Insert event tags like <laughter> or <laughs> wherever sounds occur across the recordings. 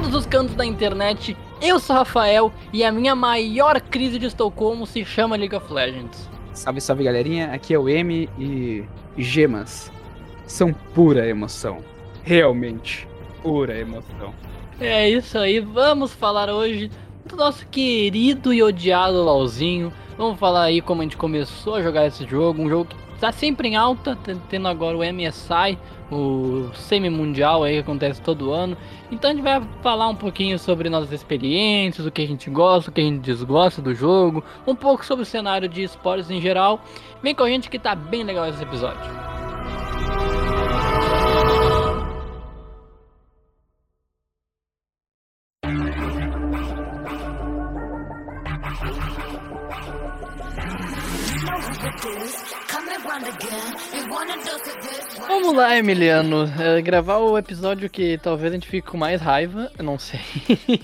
todos os cantos da internet. Eu sou Rafael e a minha maior crise de Estocolmo se chama League of Legends. Salve, salve galerinha, aqui é o M e gemas são pura emoção. Realmente, pura emoção. É isso aí, vamos falar hoje do nosso querido e odiado LOLzinho. Vamos falar aí como a gente começou a jogar esse jogo, um jogo que tá sempre em alta, tendo agora o MSI, o semi-mundial aí que acontece todo ano. Então a gente vai falar um pouquinho sobre nossas experiências, o que a gente gosta, o que a gente desgosta do jogo, um pouco sobre o cenário de esportes em geral. Vem com a gente que tá bem legal esse episódio. Lá, Emiliano. É, gravar o episódio que talvez a gente fique com mais raiva, eu não sei. <laughs>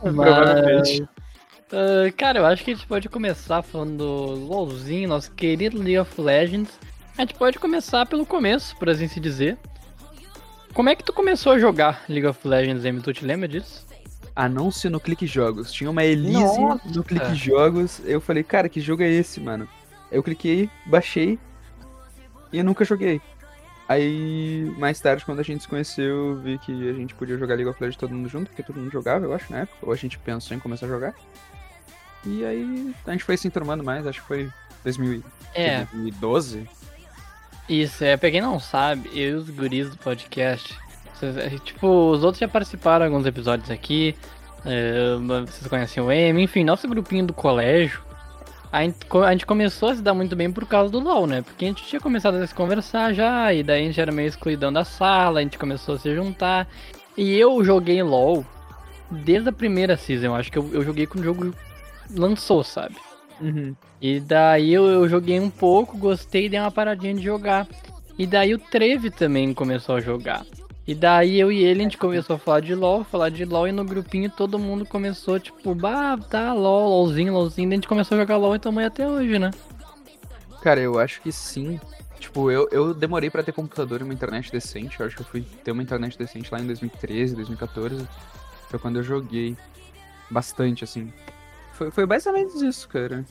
Provavelmente. Uh, cara, eu acho que a gente pode começar falando do LOLzinho, nosso querido League of Legends. A gente pode começar pelo começo, por assim se dizer. Como é que tu começou a jogar League of Legends, Emi? Tu te lembra disso? Anúncio no Clique Jogos. Tinha uma Elise Nossa. no Clique Jogos. Eu falei, cara, que jogo é esse, mano? Eu cliquei, baixei e eu nunca joguei. Aí, mais tarde, quando a gente se conheceu, vi que a gente podia jogar League of Legends todo mundo junto, porque todo mundo jogava, eu acho, na época. Ou a gente pensou em começar a jogar. E aí, a gente foi se enturmando mais, acho que foi 2000, É, 2012. isso, é, pra quem não sabe, eu e os guris do podcast, vocês- é, tipo, os outros já participaram de alguns episódios aqui, é, vocês conhecem o M, enfim, nosso grupinho do colégio, a gente, a gente começou a se dar muito bem por causa do LoL, né? Porque a gente tinha começado a se conversar já, e daí a gente era meio excluidão da sala, a gente começou a se juntar, e eu joguei LoL desde a primeira season, acho que eu, eu joguei quando o jogo lançou, sabe? Uhum. E daí eu, eu joguei um pouco, gostei e dei uma paradinha de jogar. E daí o Treve também começou a jogar. E daí eu e ele, a gente começou a falar de LOL, falar de LOL, e no grupinho todo mundo começou, tipo, bah, tá, LOL, LOLzinho, LOLzinho, daí a gente começou a jogar LOL e aí até hoje, né? Cara, eu acho que sim. Tipo, eu, eu demorei pra ter computador e uma internet decente. Eu acho que eu fui ter uma internet decente lá em 2013, 2014. Foi quando eu joguei bastante, assim. Foi, foi basicamente isso, cara.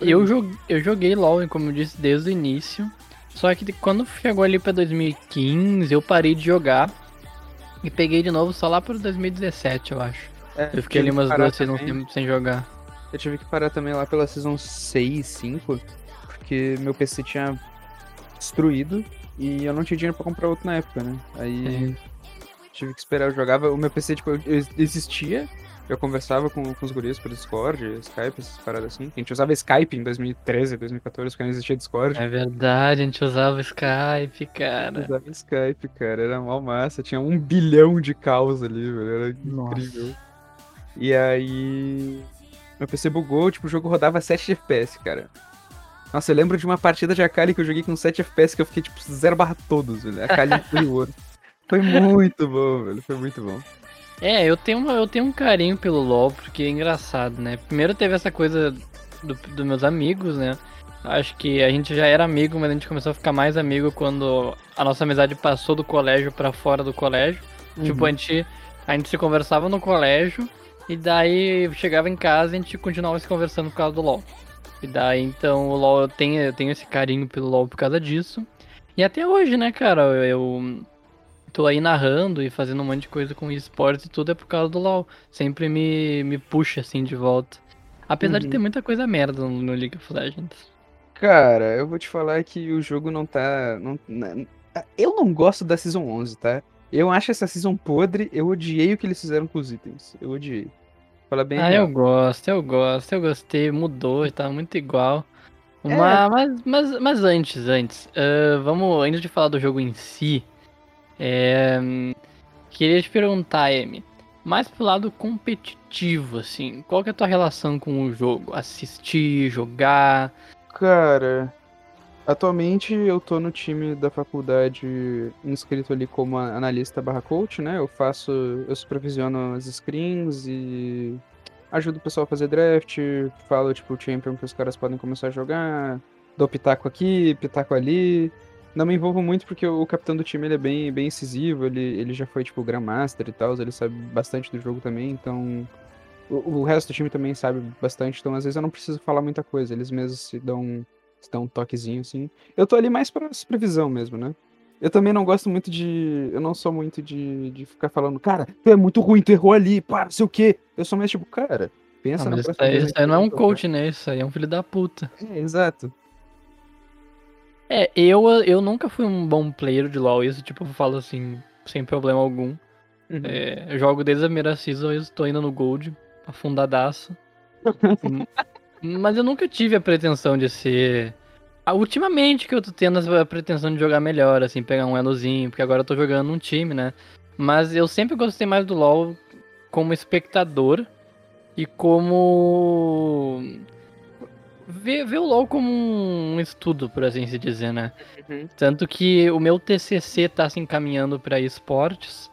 Eu, eu joguei LOL, como eu disse, desde o início. Só que quando chegou ali pra 2015, eu parei de jogar. E peguei de novo só lá pro 2017, eu acho. É, Eu fiquei ali umas duas seasons sem, sem jogar. Eu tive que parar também lá pela Season 6, 5. Porque meu PC tinha destruído. E eu não tinha dinheiro pra comprar outro na época, né? Aí tive que esperar. Eu jogava. O meu PC, tipo, existia. Eu conversava com, com os guris por Discord, Skype, essas paradas assim. A gente usava Skype em 2013, 2014, quando não existia Discord. É verdade, a gente usava o Skype, cara. Usava Skype, cara. Era mal massa. Tinha um bilhão de caos ali, velho. Era Nossa. incrível. E aí. Meu PC bugou, tipo, o jogo rodava 7 FPS, cara. Nossa, eu lembro de uma partida de Akali que eu joguei com 7 FPS que eu fiquei, tipo, 0 barra todos, velho. Akali <laughs> foi ouro. Foi muito bom, velho. Foi muito bom. É, eu tenho, uma- eu tenho um carinho pelo LoL, porque é engraçado, né? Primeiro teve essa coisa do- dos meus amigos, né? Acho que a gente já era amigo, mas a gente começou a ficar mais amigo quando a nossa amizade passou do colégio pra fora do colégio. Tipo, a gente, a gente se conversava no colégio, e daí chegava em casa e a gente continuava se conversando por causa do LoL. E daí, então, o LoL, eu tenho, eu tenho esse carinho pelo LoL por causa disso. E até hoje, né, cara, eu tô aí narrando e fazendo um monte de coisa com esportes e tudo é por causa do LoL. Sempre me, me puxa, assim, de volta. Apesar de Uhum. ter muita coisa merda no, no League of Legends. Cara, eu vou te falar que o jogo não tá. Não, na- eu não gosto da Season 11, tá? Eu acho essa Season podre. Eu odiei o que eles fizeram com os itens. Eu odiei. Fala bem. Ah, real. eu gosto, eu gosto, eu gostei, mudou, tá muito igual. É. Mas, mas, mas antes, antes, ah, vamos, antes de falar do jogo em si, é, queria te perguntar, Amy, mais pro lado competitivo, assim, qual que é a tua relação com o jogo? Assistir, jogar? Cara, atualmente eu tô no time da faculdade inscrito ali como analista barra coach, né? Eu faço, eu supervisiono as screens e ajudo o pessoal a fazer draft, falo, tipo, o champion que os caras podem começar a jogar, dou pitaco aqui, pitaco ali. Não me envolvo muito porque o capitão do time ele é bem, bem incisivo, ele, ele já foi, tipo, Grandmaster e tal, ele sabe bastante do jogo também, então. O, o, resto do time também sabe bastante, então às vezes eu não preciso falar muita coisa, eles mesmos se dão, se dão um toquezinho, assim. Eu tô ali mais pra supervisão mesmo, né? Eu também não gosto muito de. Eu não sou muito de, de ficar falando, cara, tu é muito ruim, tu errou ali, pá, não sei o quê. Eu sou mais tipo, cara, pensa ah, na isso aí, Isso aí não é um coach, né? Isso aí é um filho da puta. É, exato. É, eu, eu nunca fui um bom player de LoL, isso, tipo, eu falo assim, sem problema algum. Uhum. É, eu jogo desde a primeira season, eu estou indo no Gold, afundadaço. <laughs> Mas eu nunca tive a pretensão de ser ah, ultimamente que eu tô tendo a pretensão de jogar melhor, assim, pegar um elozinho, porque agora eu tô jogando num time, né? Mas eu sempre gostei mais do LoL como espectador e como. Ver, ver o LoL como um estudo, por assim se dizer, né? Uhum. Tanto que o meu TCC tá se encaminhando para esportes.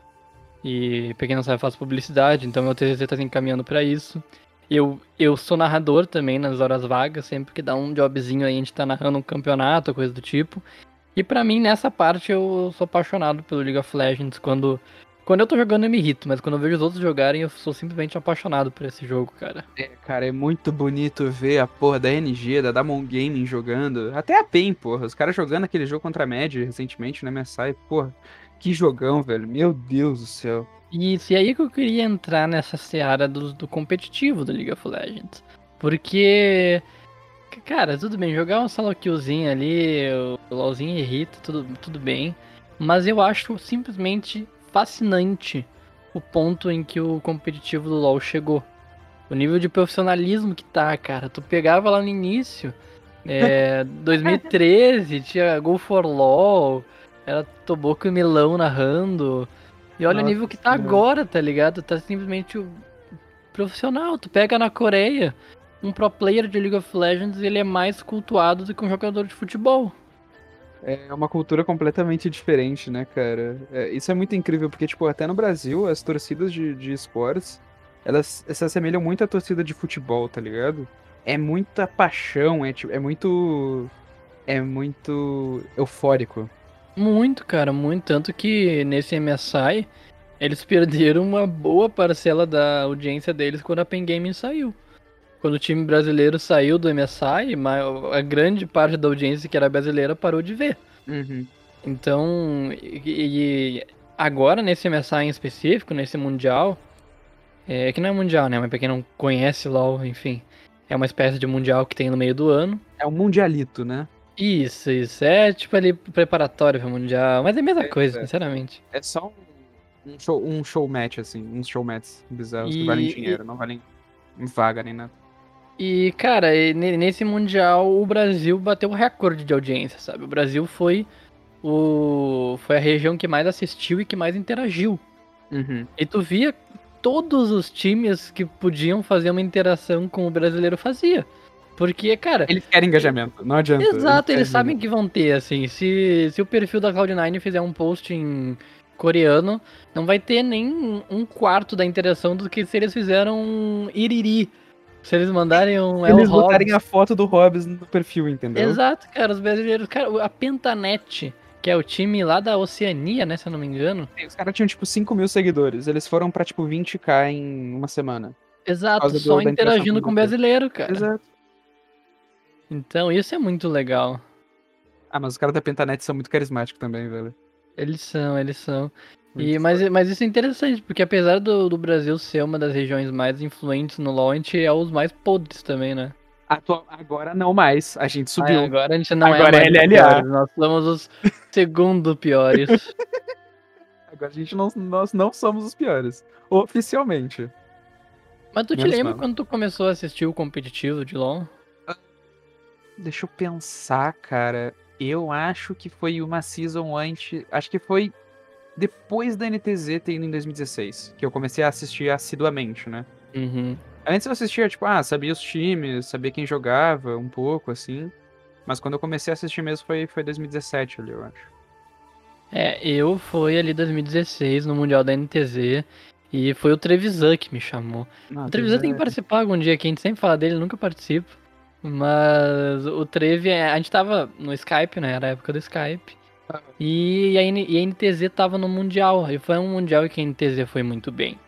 E pra quem não sabe, eu faço publicidade, então meu TCC tá se encaminhando para isso. Eu, eu sou narrador também nas horas vagas, sempre que dá um jobzinho aí, a gente tá narrando um campeonato, coisa do tipo. E para mim, nessa parte, eu sou apaixonado pelo League of Legends. Quando, quando eu tô jogando, eu me irrito, mas quando eu vejo os outros jogarem, eu sou simplesmente apaixonado por esse jogo, cara. É, cara, é muito bonito ver a porra da NG, da Damon Gaming jogando. Até a PEN, porra. Os caras jogando aquele jogo contra a Mad recentemente na minha site, porra. Que jogão, velho. Meu Deus do céu. Isso, e aí que eu queria entrar nessa seara do, do competitivo do League of Legends. Porque, cara, tudo bem, jogar um solo killzinho ali, o LoLzinho irrita, tudo, tudo bem. Mas eu acho simplesmente fascinante o ponto em que o competitivo do LoL chegou. O nível de profissionalismo que tá, cara. Tu pegava lá no início, é, <laughs> 2013, tinha Go for LoL, era Toboco e Milão narrando. E olha Nossa, o nível que tá agora, tá ligado? Tá simplesmente profissional. Tu pega na Coreia, um pro player de League of Legends, ele é mais cultuado do que um jogador de futebol. É uma cultura completamente diferente, né, cara? É, isso é muito incrível, porque, tipo, até no Brasil, as torcidas de, de esportes, elas se assemelham muito à torcida de futebol, tá ligado? É muita paixão, é, tipo, é muito... É muito eufórico. Muito, cara, muito. Tanto que nesse MSI, eles <laughs> perderam uma boa parcela da audiência deles quando a Pen Gaming saiu. Quando o time brasileiro saiu do MSI, a grande parte da audiência que era brasileira parou de ver. Uhum. Então, e, e, agora nesse MSI em específico, nesse Mundial, é que não é Mundial, né? Mas pra quem não conhece LoL, enfim, é uma espécie de Mundial que tem no meio do ano. É um Mundialito, né? Isso, isso. É tipo ali preparatório pro Mundial. Mas é a mesma é, coisa, é. sinceramente. É só um, um, show, um show match, assim. Uns show matches bizarros e... que valem dinheiro, não valem vaga nem nada. E, cara, nesse Mundial o Brasil bateu o recorde de audiência, sabe? O Brasil foi o foi a região que mais assistiu e que mais interagiu. Uhum. E tu via todos os times que podiam fazer uma interação com o brasileiro fazia. Porque, cara. Eles querem engajamento, não adianta. Exato, eles, eles sabem que vão ter, assim. Se, se o perfil da Cloud9 fizer um post em coreano, não vai ter nem um quarto da interação do que se eles fizeram um iriri. Se eles mandarem um. Eles botarem a foto do Hobbs no perfil, entendeu? Exato, cara. Os brasileiros. Cara, a Pentanet, que é o time lá da Oceania, né? Se eu não me engano. Os caras tinham, tipo, 5 mil seguidores. Eles foram pra, tipo, 20k em uma semana. Exato, só interagindo com o brasileiro, cara. Exato. Então, isso é muito legal. Ah, mas os caras da Pentanet são muito carismáticos também, velho. Eles são, eles são. E, mas, mas isso é interessante, porque apesar do, do Brasil ser uma das regiões mais influentes no LoL, a gente é os mais podres também, né? Atual, agora não mais, a gente subiu. Ah, agora a gente não agora é, é mais LLA. Nós somos os segundo piores. <laughs> agora a gente não, nós não somos os piores, oficialmente. Mas tu te lembra quando tu começou a assistir o competitivo de LoL? Deixa eu pensar, cara. Eu acho que foi uma season antes. Acho que foi depois da NTZ ter ido em 2016. Que eu comecei a assistir assiduamente, né? Uhum. Antes eu assistia, tipo, ah, sabia os times, sabia quem jogava, um pouco, assim. Mas quando eu comecei a assistir mesmo foi, foi 2017 ali, eu acho. É, eu fui ali 2016 no Mundial da NTZ. E foi o Trevisan que me chamou. Ah, o Trevisan tem que participar algum dia aqui, a gente sempre fala dele, nunca participa. Mas o Trevi, é, a gente tava no Skype, né? Era a época do Skype. E a, e a NTZ tava no Mundial. E foi um Mundial que a NTZ foi muito bem.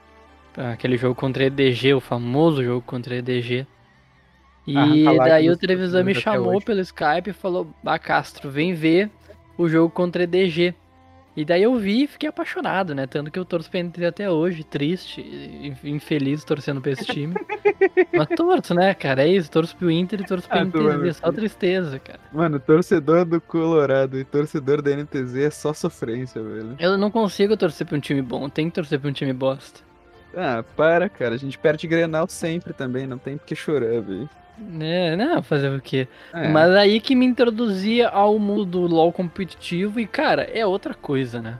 Aquele jogo contra a EDG, o famoso jogo contra a EDG. E Ah, falar daí o Trevisan me até chamou hoje. pelo Skype e falou: Ah, Castro, vem ver o jogo contra a EDG. E daí eu vi e fiquei apaixonado, né? Tanto que eu torço pra NTZ até hoje, triste, in- infeliz torcendo pra esse time. <laughs> Mas torço, né, cara? É isso, torço pro Inter e torço pra Ah, NTZ, só tristeza, cara. Mano, torcedor do Colorado e torcedor da NTZ é só sofrência, velho. Eu não consigo torcer pra um time bom, tem que torcer pra um time bosta. Ah, para, cara. A gente perde Grenal sempre também, não tem porque chorar, velho. É, não, fazer o quê? É. Mas aí que me introduzia ao mundo do LoL competitivo e, cara, é outra coisa, né?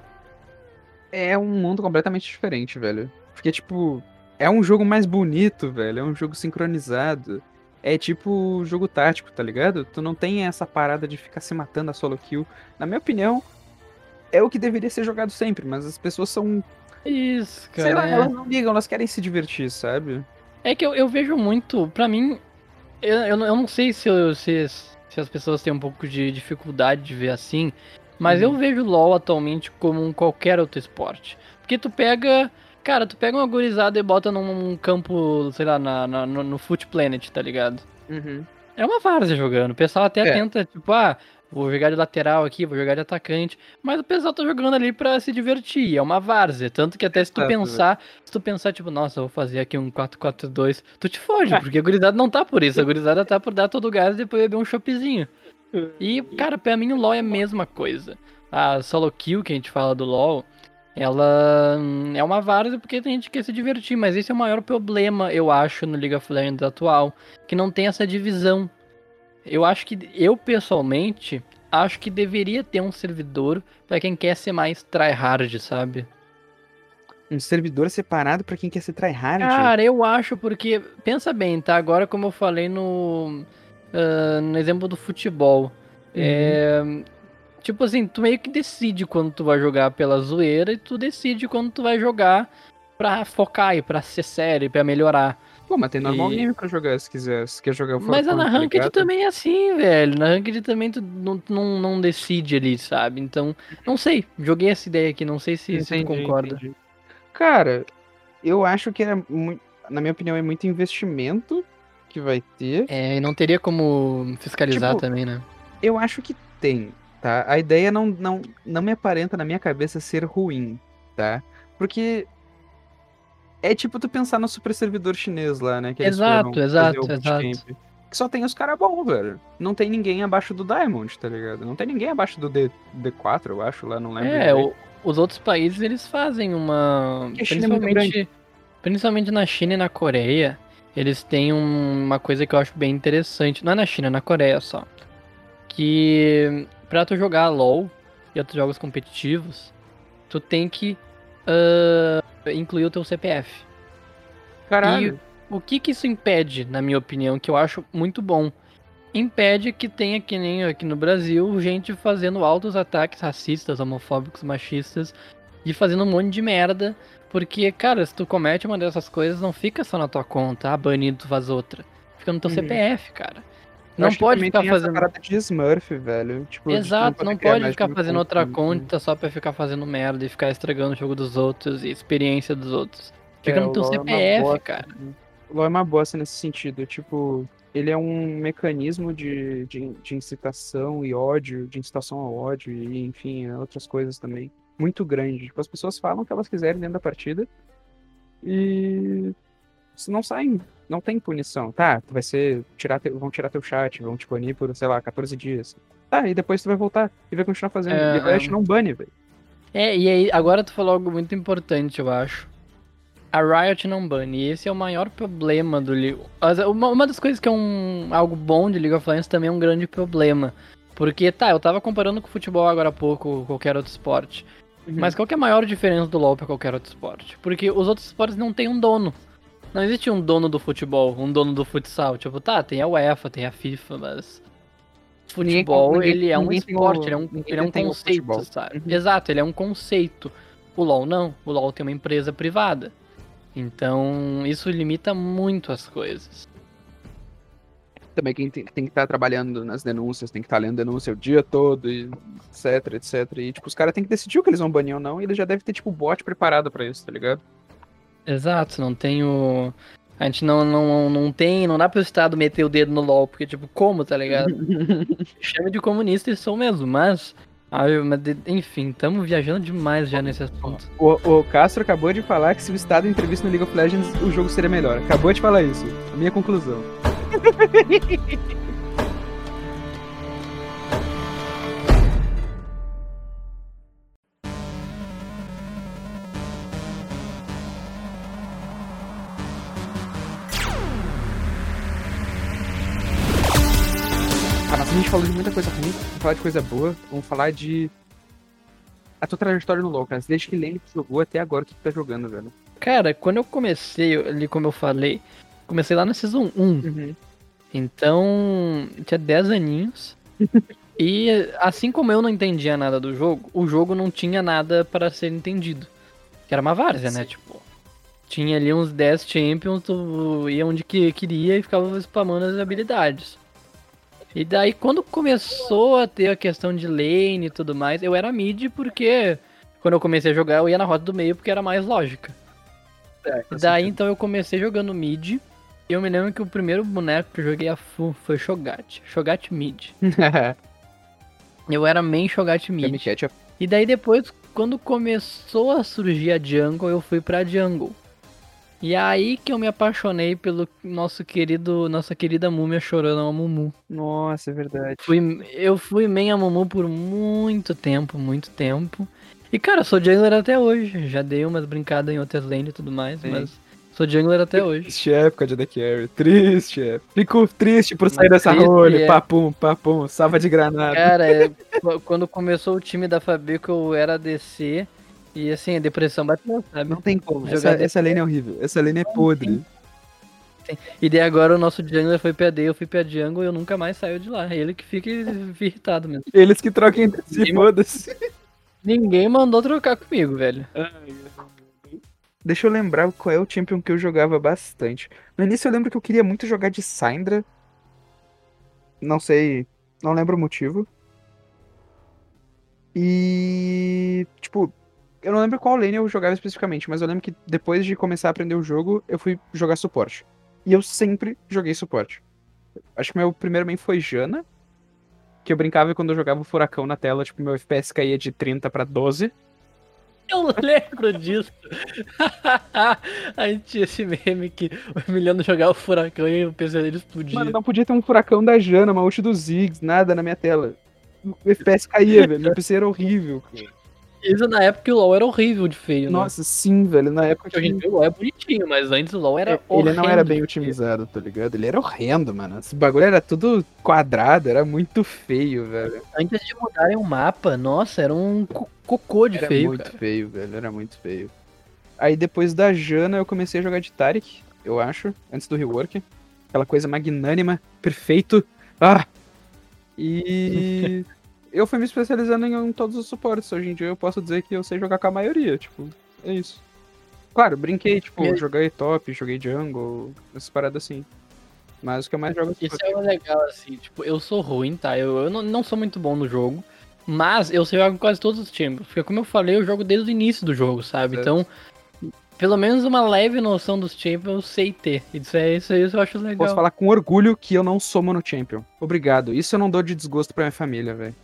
é um mundo completamente diferente, velho. Porque, tipo, é um jogo mais bonito, velho. É um jogo sincronizado. É tipo jogo tático, tá ligado? Tu não tem essa parada de ficar se matando a solo kill. Na minha opinião, é o que deveria ser jogado sempre, mas as pessoas são. Isso, cara. sei lá, é. elas não ligam, elas querem se divertir, sabe? É que eu, eu vejo muito, pra mim, eu, eu, não- eu não sei se, eu- se, se as pessoas têm um pouco de dificuldade de ver assim, mas Uhum. eu vejo LoL atualmente como um qualquer outro esporte. Porque tu pega, cara, tu pega uma gurizada e bota num campo, sei lá, na, na- no, no Foot Planet, tá ligado? Uhum. É uma várzea jogando. O pessoal até É. tenta, tipo, ah, vou jogar de lateral aqui, vou jogar de atacante. Mas o pessoal tá jogando ali pra se divertir. É uma várzea. Tanto que até se tu Exato, pensar, se tu pensar, tipo, nossa, eu vou fazer aqui um 4-4-2, tu te foge, porque a gurizada não tá por isso. A gurizada tá por dar todo o gás e depois beber um choppzinho. E, cara, pra mim o LoL é a mesma coisa. A solo kill que a gente fala do LoL, ela hum, é uma várzea porque tem gente que quer se divertir, mas esse é o maior problema, eu acho, no League of Legends atual, que não tem essa divisão. Eu acho que, eu pessoalmente, acho que deveria ter um servidor pra quem quer ser mais tryhard, sabe? Um servidor separado pra quem quer ser tryhard. Cara, eu acho porque, pensa bem, tá? Agora, como eu falei no, ah, no exemplo do futebol, é, tipo assim, tu meio que decide quando tu vai jogar pela zoeira e tu decide quando tu vai jogar pra focar e pra ser sério, pra melhorar. Pô, mas tem normal E- game pra jogar se quiser. Se quer jogar Mas Fortnite, na tá Ranked ligado? também é assim, velho. Na Ranked também tu não, não, não decide ali, sabe? Então, não sei. Joguei essa ideia aqui, não sei se, se tu Entendi, concorda. entendi. Cara, eu acho que é muito. Na minha opinião, é muito investimento que vai ter. É, e não teria como fiscalizar Tipo, também, né? Eu acho que tem, tá? A ideia não, não, não me aparenta na minha cabeça ser ruim, tá? Porque é tipo tu pensar no super servidor chinês lá, né? Que Exato, exato, exato. Que só tem os caras bons, velho. Não tem ninguém abaixo do Diamond, tá ligado? Não tem ninguém abaixo do D, D4, eu acho, lá, não lembro. É, o- os outros países eles fazem uma. É Principalmente, principalmente na China e na Coreia, eles têm um- uma coisa que eu acho bem interessante. Não é na China, é na Coreia só. Que pra tu jogar LOL e outros jogos competitivos, tu tem que ah, incluir o teu CPF. Caralho. O que que isso impede, na minha opinião, que eu acho muito bom? Impede que tenha, que nem aqui no Brasil, gente fazendo altos ataques racistas, homofóbicos, machistas e fazendo um monte de merda. Porque, cara, se tu comete uma dessas coisas, não fica só na tua conta, ah, banido, tu faz outra. Fica no teu Uhum. CPF, cara. Não pode ficar fazendo. parada de Smurf, velho. Tipo, Exato, não pode ficar fazendo conta, outra né? conta só pra ficar fazendo merda e ficar estragando o jogo dos outros e experiência dos outros. Fica É, no teu LoL é CPF, bosta, cara. né? O LoL é uma bosta nesse sentido. Tipo, ele é um mecanismo de, de, de incitação e ódio, de incitação ao ódio e, enfim, outras coisas também. Muito grande. Tipo, as pessoas falam o que elas quiserem dentro da partida e não saem, não tem punição. Tá, tu vai ser, tirar teu- vão tirar teu chat, vão te banir por, sei lá, 14 dias. Tá, e depois tu vai voltar e vai continuar fazendo. É, e não bane, velho. É, e aí, agora tu falou algo muito importante, eu acho. A Riot não bane, e esse é o maior problema do League. Uma, uma das coisas que é um, algo bom de League of Legends também é um grande problema. Porque, tá, eu tava comparando com o futebol agora há pouco, ou qualquer outro esporte. Mas qual que é a maior diferença do LoL pra qualquer outro esporte? Porque os outros esportes não têm um dono. Não existe um dono do futebol, um dono do futsal. Tipo, tá, tem a UEFA, tem a FIFA, mas. Futebol, ninguém- ele é um tem o- esporte, ele é um, ele é um conceito, sabe? Uhum. Exato, ele é um conceito. O LoL não. O LoL tem uma empresa privada. Então, isso limita muito as coisas. Também quem tem, tem que estar trabalhando nas denúncias, tem que estar lendo denúncia o dia todo, e etc, etc. E, tipo, os caras têm que decidir o que eles vão banir ou não, e ele já deve ter, tipo, bot preparado pra isso, tá ligado? Exato, não tem o. A gente não, não, não tem. Não dá pro Estado meter o dedo no LOL, porque, tipo, como, tá ligado? <laughs> Chama de comunista e sou mesmo, mas. eu- mas de- enfim, estamos viajando demais já nesse assunto. O, o Castro acabou de falar que se o Estado entrevista no League of Legends, o jogo seria melhor. Acabou de falar isso. A minha conclusão. <laughs> falou de muita coisa ruim, vamos falar de coisa boa, vamos falar de. A tua trajetória no LoL, cara. Desde que Lane jogou até agora, o que tu tá jogando, velho? Cara, quando eu comecei, ali como eu falei, comecei lá na Season 1. Uhum. Então, tinha 10 aninhos. <laughs> e assim como eu não entendia nada do jogo, o jogo não tinha nada para ser entendido. Que era uma várzea, né? Tipo, tinha ali uns 10 champions, tu ia onde que queria e ficava spamando as habilidades. E daí, quando começou a ter a questão de lane e tudo mais, eu era mid porque quando eu comecei a jogar, eu ia na rota do meio porque era mais lógica. É, E daí então eu comecei jogando mid. E eu me lembro que o primeiro boneco que eu joguei a full foi Shogat. Shogat mid. <laughs> Eu era main Shogat mid. Kami Ketchup. E daí depois, quando começou a surgir a jungle, eu fui pra jungle. E aí que eu me apaixonei pelo nosso querido, nossa querida múmia chorando a Mumu. Nossa, é verdade. Fui, eu fui main a Mumu por muito tempo, muito tempo. E cara, eu sou jungler até hoje. Já dei umas brincadas em outras lanes e tudo mais, Sim. mas sou jungler até hoje. Triste época de The Carry. Triste época. Fico triste por sair dessa Triste, rolha. é. Papum, papum. Salva de granada. Cara, é, qu- <laughs> quando começou o time da Fabico, eu era DC. E assim, a depressão bateu, sabe? Não tem como. Jogar Essa, essa lane é horrível. Essa lane é podre. E daí agora o nosso jungler foi pra D, eu fui pra jungle e eu nunca mais saio de lá. Ele que fica <laughs> irritado mesmo. Eles que trocam entre si, Sim. foda-se. Ninguém mandou trocar comigo, velho. Deixa eu lembrar qual é o champion que eu jogava bastante. No início eu lembro que eu queria muito jogar de Syndra. Não sei. Não lembro o motivo. E. Tipo, eu não lembro qual lane eu jogava especificamente, mas eu lembro que depois de começar a aprender o jogo, eu fui jogar suporte. E eu sempre joguei suporte. Acho que meu primeiro main foi Jana. Que eu brincava quando eu jogava o furacão na tela, tipo, meu FPS caía de 30 pra 12. Eu lembro disso. <laughs> a gente tinha esse meme que o Emiliano jogava o furacão e o PC dele explodia. Mano, não podia ter um furacão da Jana, uma ult do Ziggs, nada na minha tela. O FPS caía, velho. Meu PC era horrível. Isso na época que o LoL era horrível de feio, né? Nossa, sim, velho. Na época Porque hoje em que dia o LoL é bonitinho, mas antes o LoL era ele horrível. não era bem otimizado, tá ligado? Ele era horrendo, mano. Esse bagulho era tudo quadrado, era muito feio, velho. Antes de mudarem o mapa, nossa, era um co- cocô de Era feio, muito cara. feio, velho. Era muito feio. Aí depois da Jana eu comecei a jogar de Tarek, eu acho, antes do rework. Aquela coisa magnânima, perfeito. Ah! E <laughs> eu fui me especializando em todos os suportes. Hoje em dia eu posso dizer que eu sei jogar com a maioria, tipo, é isso. Claro, brinquei, tipo, E- joguei top, joguei jungle, essas paradas assim. Mas o que eu mais jogo é Isso é legal, assim, tipo, eu sou ruim, tá? Eu, eu não, não sou muito bom no jogo, mas eu sei jogar quase todos os times. Porque, como eu falei, eu jogo desde o início do jogo, sabe? Certo. Então, pelo menos uma leve noção dos champions eu sei ter. Isso é isso, é isso eu acho legal. Posso falar com orgulho que eu não sou mono champion. Obrigado. Isso eu não dou de desgosto pra minha família, velho.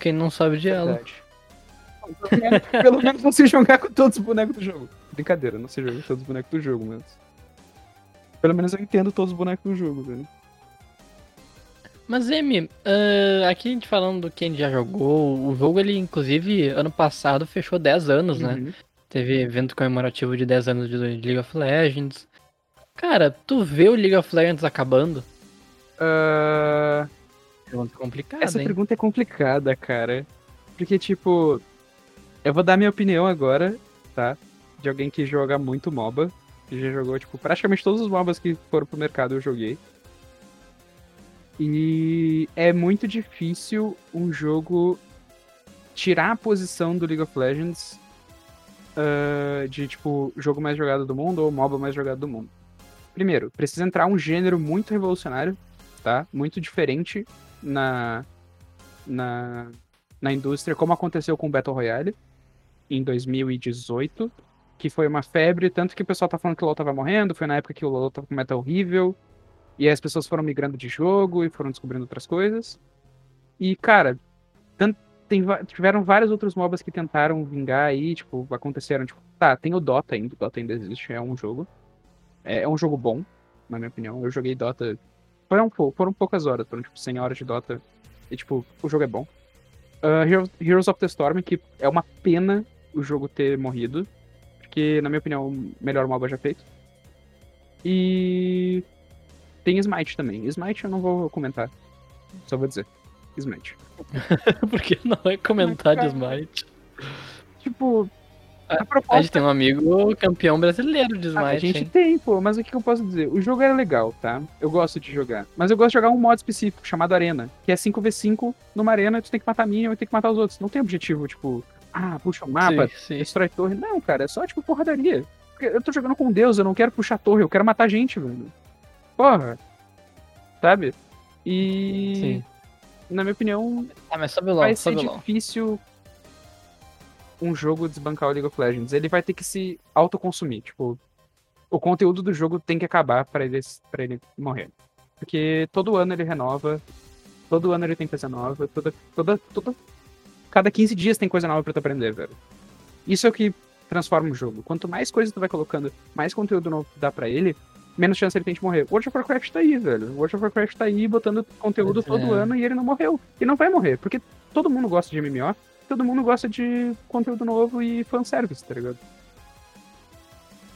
Que ele não sabe de ela. Pelo menos- <laughs> Pelo menos não sei jogar com todos os bonecos do jogo. Brincadeira, não sei jogar com todos os bonecos do jogo, mas. Pelo menos eu entendo todos os bonecos do jogo, velho. Mas, Emi, ah, aqui a gente falando do que a gente já jogou, o jogo, ele, inclusive, ano passado fechou 10 anos, né? Uhum. Teve evento comemorativo de 10 anos de League of Legends. Cara, tu vê o League of Legends acabando? Ah, Pergunta complicada, essa hein? pergunta é complicada, cara. Porque, tipo. Eu vou dar minha opinião agora, tá? De alguém que joga muito MOBA. Que já jogou, tipo, praticamente todos os MOBAs que foram pro mercado eu joguei. E é muito difícil um jogo tirar a posição do League of Legends uh, de, tipo, jogo mais jogado do mundo ou MOBA mais jogado do mundo. Primeiro, precisa entrar um gênero muito revolucionário, tá? Muito diferente na, na, na indústria, como aconteceu com o Battle Royale em 2018, que foi uma febre, tanto que o pessoal tá falando que o LoL tava morrendo, foi na época que o LoL tava com meta horrível, e aí as pessoas foram migrando de jogo e foram descobrindo outras coisas. E, cara, tanto, tem, tiveram vários outros MOBAs que tentaram vingar aí, tipo, aconteceram, tipo, tá, tem o Dota ainda, o Dota ainda existe, é um jogo. É, é um jogo bom, na minha opinião. Eu joguei Dota. Foram, foram poucas horas, foram tipo 100 horas de Dota. E, tipo, o jogo é bom. Uh, Heroes of the Storm, que é uma pena o jogo ter morrido. Porque, na minha opinião, o melhor MOBA já feito. E. Tem Smite também. Smite eu não vou comentar. Só vou dizer. Smite. <laughs> porque não é comentar de Smite. Tipo, a, proposta... a, gente tem um amigo campeão brasileiro de Smite. a gente hein? tem, pô, mas o que eu posso dizer? O jogo era legal, tá? Eu gosto de jogar. Mas eu gosto de jogar um modo específico chamado Arena, que é 5v5 numa arena, tu tem que matar a minha, eu tenho que matar os outros. Não tem objetivo, tipo, ah, puxa o mapa, sim, sim. destrói torre. Não, cara, é só tipo porradaria. Eu tô jogando com Deus, eu não quero puxar torre, eu quero matar gente, velho. Porra. Sabe? E. Sim. Na minha opinião. Ah, mas sobe LOL, vai ser difícil um jogo desbancar o League of Legends. Ele vai ter que se autoconsumir. Tipo, o conteúdo do jogo tem que acabar para ele, pra ele morrer. Porque todo ano ele renova, todo ano ele tem coisa nova, toda, toda, toda, cada 15 dias tem coisa nova para tu aprender, velho. Isso é o que transforma o jogo. Quanto mais coisa tu vai colocando, mais conteúdo novo tu dá pra ele, menos chance ele tem de morrer. World of Warcraft tá aí, velho. World of Warcraft tá aí botando conteúdo é. todo ano e ele não morreu. E não vai morrer, porque todo mundo gosta de MMO, todo mundo gosta de conteúdo novo e fanservice, tá ligado?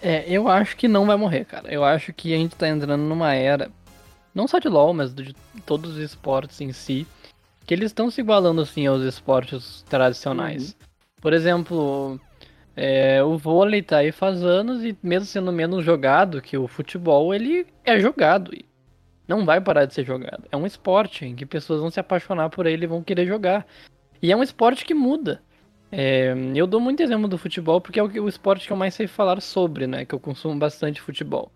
É, eu acho que não vai morrer, cara. Eu acho que a gente tá entrando numa era, não só de LoL, mas de todos os esportes em si, que eles estão se igualando, assim, aos esportes tradicionais. Uhum. Por exemplo, é, o vôlei tá aí faz anos e mesmo sendo menos jogado que o futebol, ele é jogado. E não vai parar de ser jogado. É um esporte em que pessoas vão se apaixonar por ele e vão querer jogar. E é um esporte que muda. É, eu dou muito exemplo do futebol porque é o, esporte que eu mais sei falar sobre, né? Que eu consumo bastante futebol.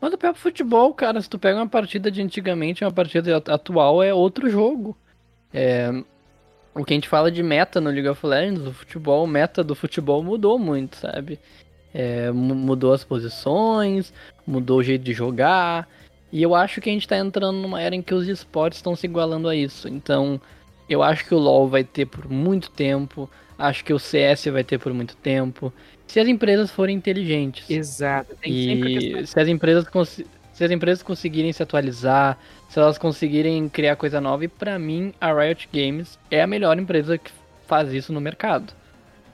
Mas o próprio futebol, cara, se tu pega uma partida de antigamente uma partida atual, é outro jogo. É, o que a gente fala de meta no League of Legends, o futebol, meta do futebol mudou muito, sabe? É, mudou as posições, mudou o jeito de jogar. E eu acho que a gente tá entrando numa era em que os esportes estão se igualando a isso. Então, eu acho que o LoL vai ter por muito tempo. Acho que o CS vai ter por muito tempo. Se as empresas forem inteligentes. Exato. Tem e se as empresas se as empresas conseguirem se atualizar, se elas conseguirem criar coisa nova, e para mim a Riot Games é a melhor empresa que faz isso no mercado.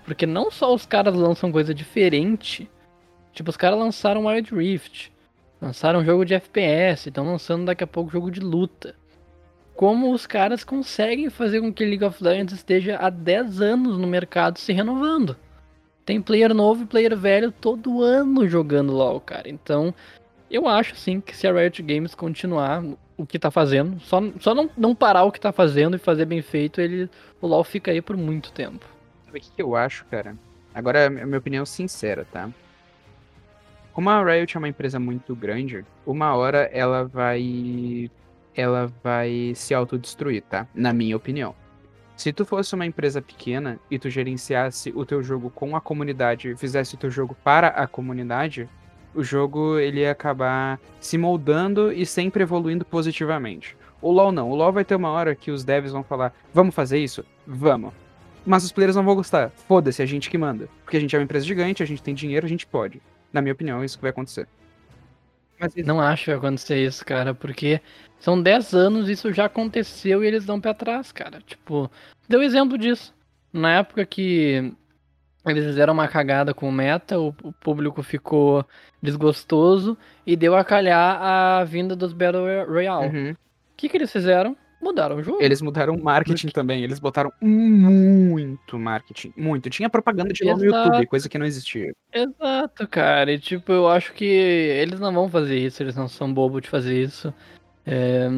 Porque não só os caras lançam coisa diferente, tipo, os caras lançaram Wild Rift, lançaram um jogo de FPS, estão lançando daqui a pouco jogo de luta como os caras conseguem fazer com que League of Legends esteja há 10 anos no mercado se renovando. Tem player novo e player velho todo ano jogando LoL, cara. Então, eu acho sim que se a Riot Games continuar o que tá fazendo, só, só não, não parar o que tá fazendo e fazer bem feito, ele, o LoL fica aí por muito tempo. Sabe o que, eu acho, cara? Agora, é a minha opinião sincera, tá? Como a Riot é uma empresa muito grande, uma hora ela vai ela vai se autodestruir, tá? Na minha opinião. Se tu fosse uma empresa pequena e tu gerenciasse o teu jogo com a comunidade, fizesse o teu jogo para a comunidade, o jogo ele ia acabar se moldando e sempre evoluindo positivamente. O LoL não. O LoL vai ter uma hora que os devs vão falar: "Vamos fazer isso? Vamos". Mas os players não vão gostar. Foda-se, a gente que manda. Porque a gente é uma empresa gigante, a gente tem dinheiro, a gente pode. Na minha opinião, é isso que vai acontecer. Mas não acho que vai acontecer isso, cara, porque são 10 anos isso já aconteceu e eles dão pra trás, cara. Tipo, deu exemplo disso. Na época que eles fizeram uma cagada com o meta, o, o público ficou desgostoso e deu a calhar a vinda dos Battle Royale. O uhum. que, que eles fizeram? Mudaram o jogo. Eles mudaram o marketing Porque... também. Eles botaram muito marketing. Muito. Tinha propaganda de LOL no YouTube, coisa que não existia. Exato, cara. E tipo, eu acho que eles não vão fazer isso. Eles não são bobos de fazer isso. É...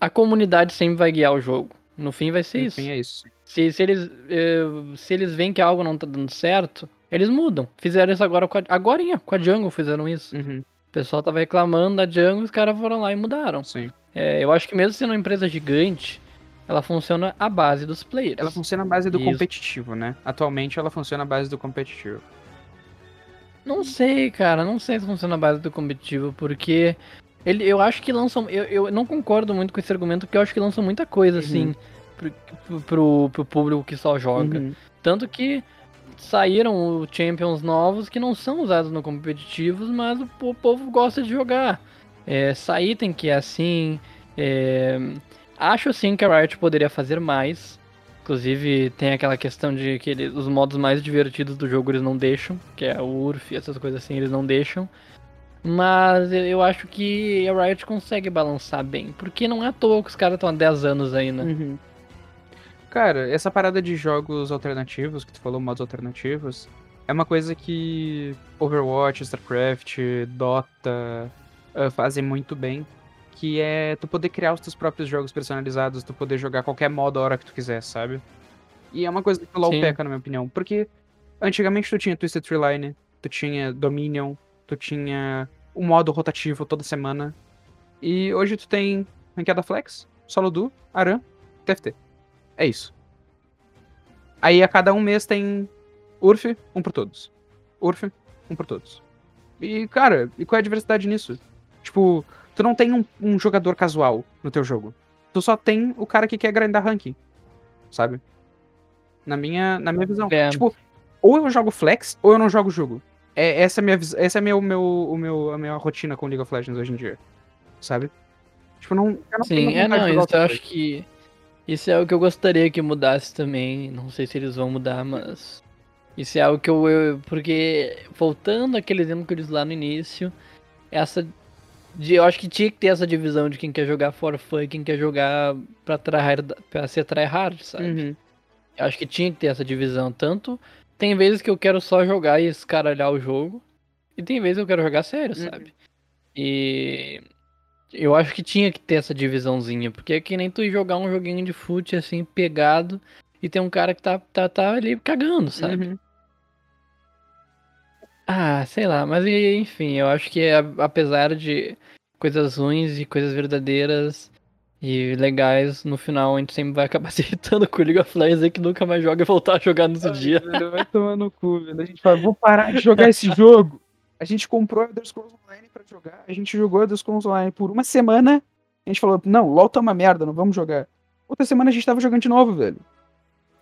A comunidade sempre vai guiar o jogo. No fim vai ser no isso. Fim é isso. Se, se, eles, é, se eles veem que algo não tá dando certo, eles mudam. Fizeram isso agora com a, agora com a Jungle fizeram isso. Uhum, O pessoal tava reclamando da Jungle, os caras foram lá e mudaram. sim. É, eu acho que mesmo sendo uma empresa gigante, ela funciona à base dos players. Ela funciona à base do Isso. competitivo, né? Atualmente ela funciona à base do competitivo. Não sei, cara, não sei se funciona a base do competitivo, porque ele, eu acho que lançam. Eu, eu não concordo muito com esse argumento, porque eu acho que lançam muita coisa, Uhum. assim, pro, pro, pro público que só joga. Uhum. Tanto que saíram Champions novos que não são usados no competitivos, mas o, po- povo gosta de jogar. É, que é assim. é, acho sim que a Riot poderia fazer mais. Inclusive tem aquela questão de que ele- os modos mais divertidos do jogo eles não deixam, que é o URF, essas coisas assim, eles não deixam. Mas eu- acho que a Riot consegue balançar bem, porque não é à toa que os caras estão há 10 anos aí, né? Uhum. Cara, essa parada de jogos alternativos, que tu falou, modos alternativos, é uma coisa que Overwatch, StarCraft, Dota ah, fazem muito bem. Que é tu poder criar os teus próprios jogos personalizados, tu poder jogar qualquer modo a hora que tu quiser, sabe? E é uma coisa que o LoL peca, na minha opinião. Porque antigamente tu tinha Twisted Tree Line, tu tinha Dominion, tu tinha o modo rotativo toda semana. E hoje tu tem Ranqueada Flex, Solo Duo, Aran, TFT. É isso. Aí a cada um mês tem URF, um por todos. URF, um por todos. E, cara, e qual é a diversidade nisso? Tipo, tu não tem um, um jogador casual no teu jogo. Tu só tem o cara que quer grindar ranking. Sabe? Na minha, na minha visão. É. Tipo, ou eu jogo flex, ou eu não jogo jogo. É, essa é a minha, essa é meu, meu, o meu, a minha rotina com League of Legends hoje em dia. Sabe? Tipo, não, não Sim, é não, isso eu acho que. Isso é algo que eu gostaria que mudasse também. Não sei se eles vão mudar, mas. Isso é algo que eu. eu- porque, voltando àquele exemplo que eu disse lá no início, essa. De, eu acho que tinha que ter essa divisão de quem quer jogar for fun e quem quer jogar pra, tryhard, pra ser tryhard, sabe? Uhum. Eu acho que tinha que ter essa divisão. Tanto. Tem vezes que eu quero só jogar e escaralhar o jogo. E tem vezes que eu quero jogar sério, Uhum. sabe? E. Eu acho que tinha que ter essa divisãozinha. Porque é que nem tu ir jogar um joguinho de fute assim, pegado. E tem um cara que tá, tá, tá ali cagando, sabe? Uhum. Ah, sei lá, mas enfim, eu acho que apesar de coisas ruins e coisas verdadeiras e legais, no final a gente sempre vai acabar <laughs> se irritando com o League of Legends aí que nunca mais joga e voltar a jogar no outro dia. Velho, vai tomar no cu, velho. A gente <laughs> fala, vou parar de jogar esse <laughs> jogo. A gente comprou Elder Scrolls Online pra jogar. A gente jogou Elder Scrolls Online por uma semana. A gente falou, não, LOL tá uma merda, não vamos jogar. Outra semana a gente tava jogando de novo, velho.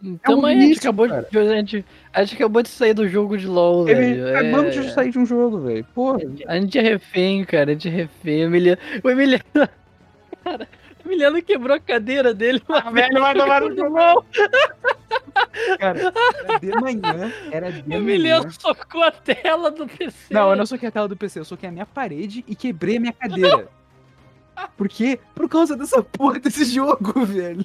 Então, um aí, a, gente acabou cara. de, a, gente, a gente acabou de sair do jogo de LoL, Ele velho. acabamos É... de sair de um jogo, velho. Porra. A gente é refém, cara, a gente é refém. O Emiliano, o Emiliano, <laughs> cara, o Emiliano quebrou a cadeira dele. Ah, velho, vai tomar no cu. Cara, era de <laughs> manhã. Era de O manhã. Emiliano socou a tela do PC. Não, eu não soquei a tela do PC, eu soquei a minha parede e quebrei a minha cadeira. <laughs> Por quê? Por causa dessa porra desse jogo, velho.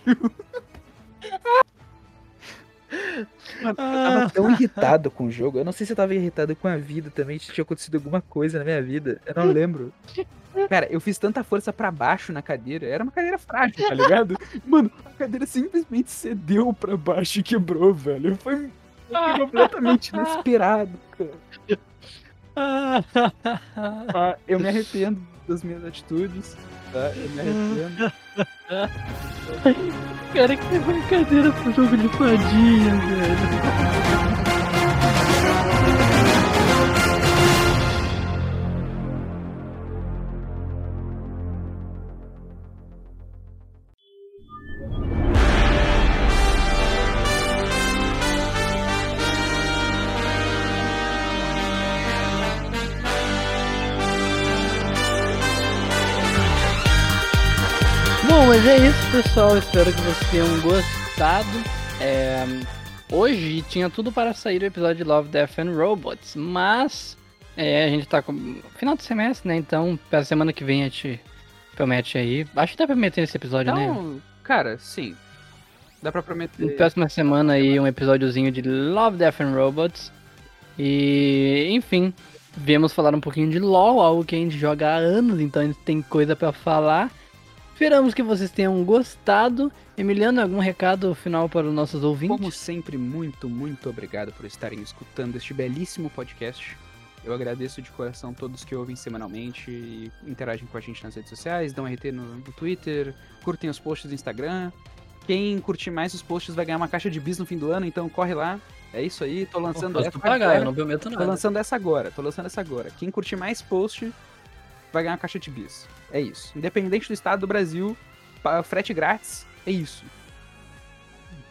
Mano, eu tava tão irritado com o jogo. Eu não sei se eu tava irritado com a vida também. Se tinha acontecido alguma coisa na minha vida. Eu não lembro. Cara, eu fiz tanta força pra baixo na cadeira. Era uma cadeira frágil, tá ligado? <laughs> Mano, a cadeira simplesmente cedeu pra baixo e quebrou, velho. Foi <laughs> completamente inesperado, cara. <laughs> Ah, eu me arrependo das minhas atitudes, tá? Cara que levou a cadeira pro jogo de fadinha, velho. Pessoal. Espero que vocês tenham gostado. É, Hoje tinha tudo para sair o episódio de Love, Death and Robots, mas é, a gente tá com final de semestre, né? Então, pra semana que vem a gente promete aí. Acho que dá pra meter esse episódio, né? Então, cara, sim. Dá pra prometer. Na próxima semana aí um episódiozinho de Love, Death and Robots. E, enfim, viemos falar um pouquinho de LoL, algo que a gente joga há anos, então a gente tem coisa pra falar. Esperamos que vocês tenham gostado. Emiliano, algum recado final para os nossos ouvintes? Como sempre, muito, muito obrigado por estarem escutando este belíssimo podcast. Eu agradeço de coração todos que ouvem semanalmente e interagem com a gente nas redes sociais, dão RT no, no Twitter, curtem os posts do Instagram. Quem curtir mais os posts vai ganhar uma caixa de bis no fim do ano, então corre lá. É isso aí, tô lançando Posso essa pagar, agora. eu não prometo Tô nada. lançando essa agora, tô lançando essa agora. Quem curtir mais post vai ganhar uma caixa de bis. É isso. Independente do estado do Brasil, frete grátis, é isso.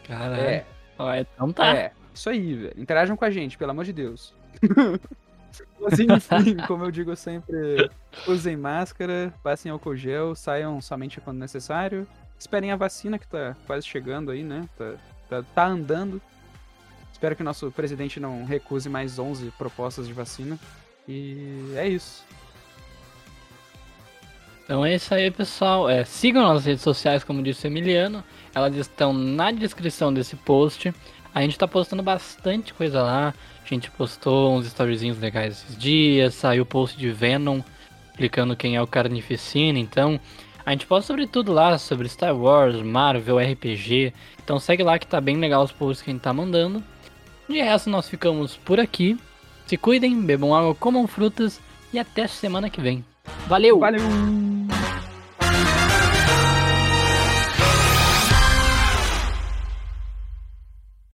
Caralho. É, Ó, então tá. é. Isso aí, velho. Interajam com a gente, pelo amor de Deus. Mas <laughs> enfim, como eu digo sempre, usem máscara, passem álcool gel, saiam somente quando necessário. Esperem a vacina que tá quase chegando aí, né? Tá, tá, tá andando. Espero que o nosso presidente não recuse mais 11 propostas de vacina. E é isso. Então é isso aí, pessoal. É, sigam nossas redes sociais, como disse o Emiliano. Elas estão na descrição desse post. A gente tá postando bastante coisa lá. A gente postou uns storyzinhos legais esses dias. Saiu post de Venom, explicando quem é o Carnificina. Então, a gente posta sobre tudo lá, sobre Star Wars, Marvel, RPG. Então segue lá que tá bem legal os posts que a gente tá mandando. De resto, nós ficamos por aqui. Se cuidem, bebam água, comam frutas e até semana que vem. Valeu! Valeu!